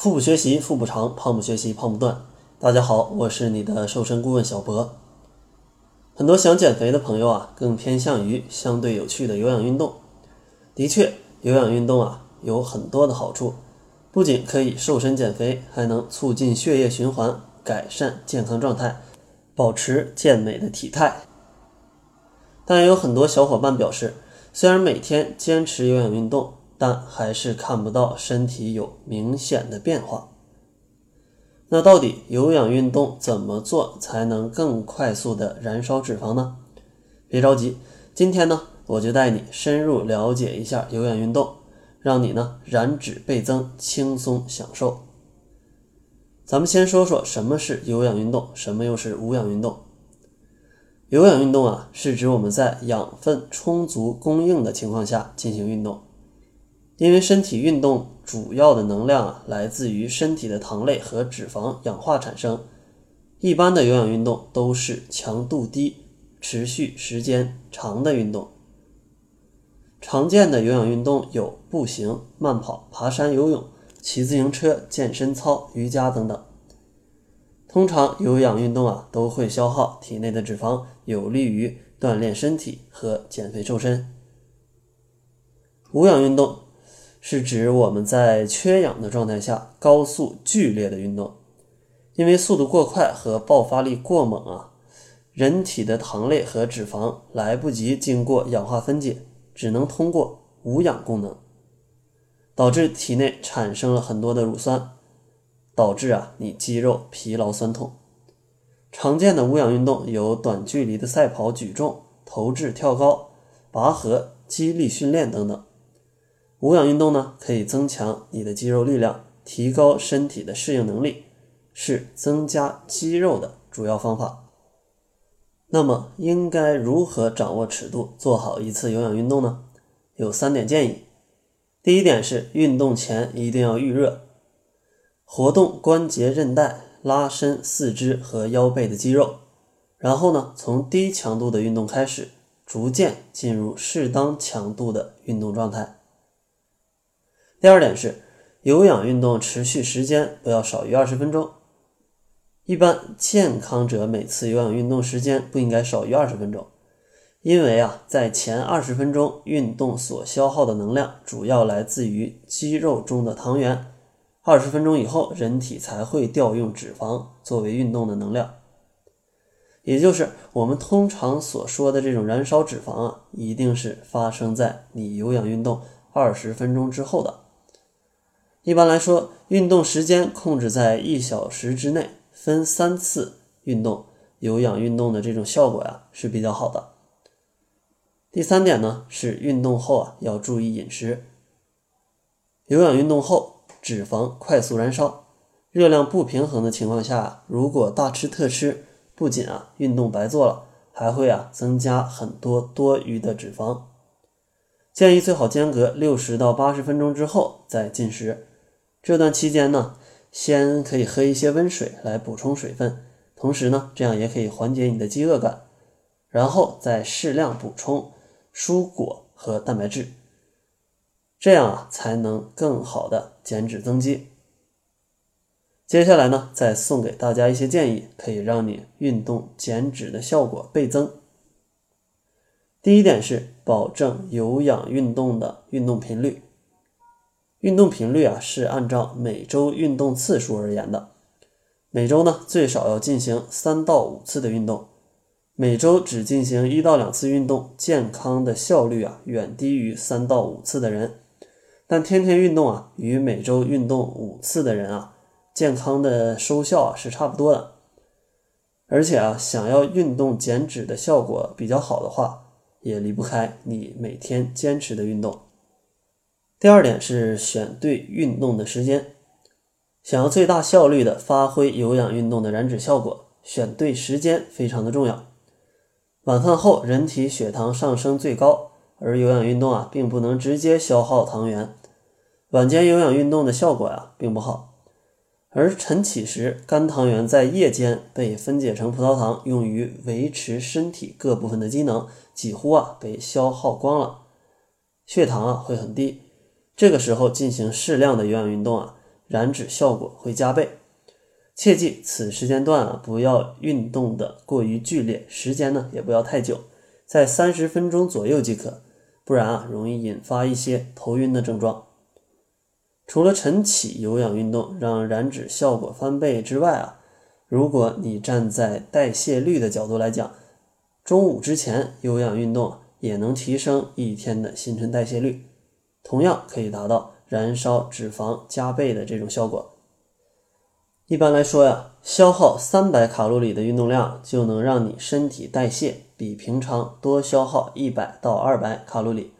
腹部学习腹部长，胖不学习胖不断。大家好，我是你的瘦身顾问小博。很多想减肥的朋友啊，更偏向于相对有趣的有氧运动。的确，有氧运动啊有很多的好处，不仅可以瘦身减肥，还能促进血液循环，改善健康状态，保持健美的体态。但也有很多小伙伴表示，虽然每天坚持有氧运动，但还是看不到身体有明显的变化。那到底有氧运动怎么做才能更快速的燃烧脂肪呢？别着急，今天呢我就带你深入了解一下有氧运动，让你呢燃脂倍增，轻松享受。咱们先说说什么是有氧运动，什么又是无氧运动。有氧运动啊，是指我们在养分充足供应的情况下进行运动。因为身体运动主要的能量啊，来自于身体的糖类和脂肪氧化产生。一般的有氧运动都是强度低、持续时间长的运动。常见的有氧运动有步行、慢跑、爬山、游泳、骑自行车、健身操、瑜伽等等。通常有氧运动啊，都会消耗体内的脂肪，有利于锻炼身体和减肥瘦身。无氧运动。是指我们在缺氧的状态下高速剧烈的运动，因为速度过快和爆发力过猛啊，人体的糖类和脂肪来不及经过氧化分解，只能通过无氧功能，导致体内产生了很多的乳酸，导致啊你肌肉疲劳酸痛。常见的无氧运动有短距离的赛跑、举重、投掷、跳高、拔河、肌力训练等等。无氧运动呢，可以增强你的肌肉力量，提高身体的适应能力，是增加肌肉的主要方法。那么，应该如何掌握尺度，做好一次有氧运动呢？有三点建议。第一点是，运动前一定要预热，活动关节韧带，拉伸四肢和腰背的肌肉，然后呢，从低强度的运动开始，逐渐进入适当强度的运动状态。第二点是，有氧运动持续时间不要少于二十分钟。一般健康者每次有氧运动时间不应该少于二十分钟，因为啊，在前二十分钟运动所消耗的能量主要来自于肌肉中的糖原，二十分钟以后人体才会调用脂肪作为运动的能量。也就是我们通常所说的这种燃烧脂肪啊，一定是发生在你有氧运动二十分钟之后的。一般来说，运动时间控制在一小时之内，分三次运动，有氧运动的这种效果呀是比较好的。第三点呢是运动后啊要注意饮食。有氧运动后脂肪快速燃烧，热量不平衡的情况下，如果大吃特吃，不仅啊运动白做了，还会啊增加很多多余的脂肪。建议最好间隔六十到八十分钟之后再进食。这段期间呢，先可以喝一些温水来补充水分，同时呢，这样也可以缓解你的饥饿感，然后再适量补充蔬果和蛋白质，这样啊才能更好的减脂增肌。接下来呢，再送给大家一些建议，可以让你运动减脂的效果倍增。第一点是保证有氧运动的运动频率。运动频率啊是按照每周运动次数而言的，每周呢最少要进行三到五次的运动，每周只进行一到两次运动，健康的效率啊远低于三到五次的人。但天天运动啊，与每周运动五次的人啊，健康的收效啊是差不多的。而且啊，想要运动减脂的效果比较好的话，也离不开你每天坚持的运动。第二点是选对运动的时间，想要最大效率的发挥有氧运动的燃脂效果，选对时间非常的重要。晚饭后人体血糖上升最高，而有氧运动啊并不能直接消耗糖原，晚间有氧运动的效果呀并不好。而晨起时，肝糖原在夜间被分解成葡萄糖，用于维持身体各部分的机能，几乎啊被消耗光了，血糖啊会很低。这个时候进行适量的有氧运动啊，燃脂效果会加倍。切记此时间段啊，不要运动的过于剧烈，时间呢也不要太久，在三十分钟左右即可，不然啊容易引发一些头晕的症状。除了晨起有氧运动让燃脂效果翻倍之外啊，如果你站在代谢率的角度来讲，中午之前有氧运动也能提升一天的新陈代谢率，同样可以达到燃烧脂肪加倍的这种效果。一般来说呀，消耗三百卡路里的运动量就能让你身体代谢比平常多消耗一百到二百卡路里。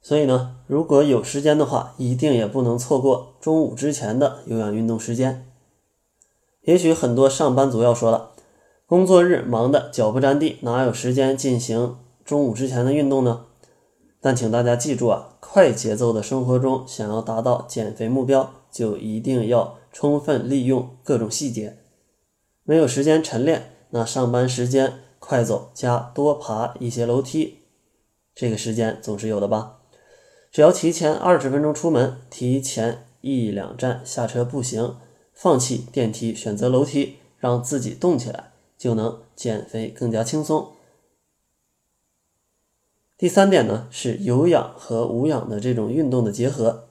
所以呢，如果有时间的话，一定也不能错过中午之前的有氧运动时间。也许很多上班族要说了，工作日忙得脚不沾地，哪有时间进行中午之前的运动呢？但请大家记住啊，快节奏的生活中，想要达到减肥目标，就一定要。充分利用各种细节，没有时间晨练，那上班时间快走加多爬一些楼梯，这个时间总是有的吧？只要提前二十分钟出门，提前一两站下车步行，放弃电梯，选择楼梯，让自己动起来，就能减肥更加轻松。第三点呢，是有氧和无氧的这种运动的结合。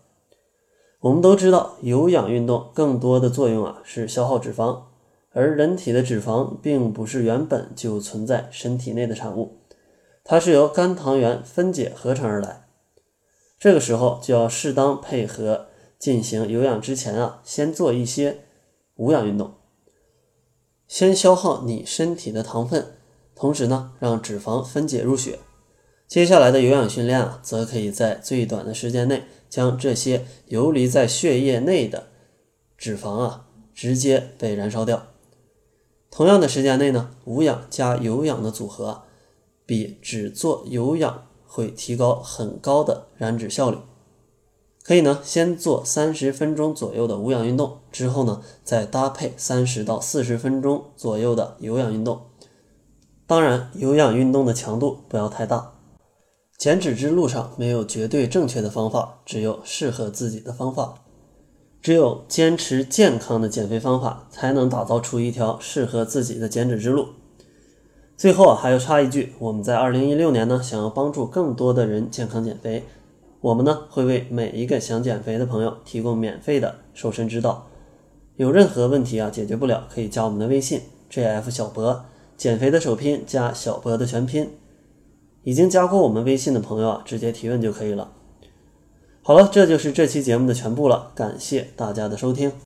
我们都知道，有氧运动更多的作用啊是消耗脂肪，而人体的脂肪并不是原本就存在身体内的产物，它是由肝糖原分解合成而来。这个时候就要适当配合进行有氧之前啊，先做一些无氧运动，先消耗你身体的糖分，同时呢让脂肪分解入血。接下来的有氧训练啊，则可以在最短的时间内。将这些游离在血液内的脂肪啊，直接被燃烧掉。同样的时间内呢，无氧加有氧的组合，比只做有氧会提高很高的燃脂效率。可以呢，先做三十分钟左右的无氧运动，之后呢，再搭配三十到四十分钟左右的有氧运动。当然，有氧运动的强度不要太大。减脂之路上没有绝对正确的方法，只有适合自己的方法。只有坚持健康的减肥方法，才能打造出一条适合自己的减脂之路。最后啊，还要插一句，我们在二零一六年呢，想要帮助更多的人健康减肥，我们呢会为每一个想减肥的朋友提供免费的瘦身指导。有任何问题啊解决不了，可以加我们的微信 jf 小博，减肥的首拼加小博的全拼。已经加过我们微信的朋友啊，直接提问就可以了。好了，这就是这期节目的全部了，感谢大家的收听。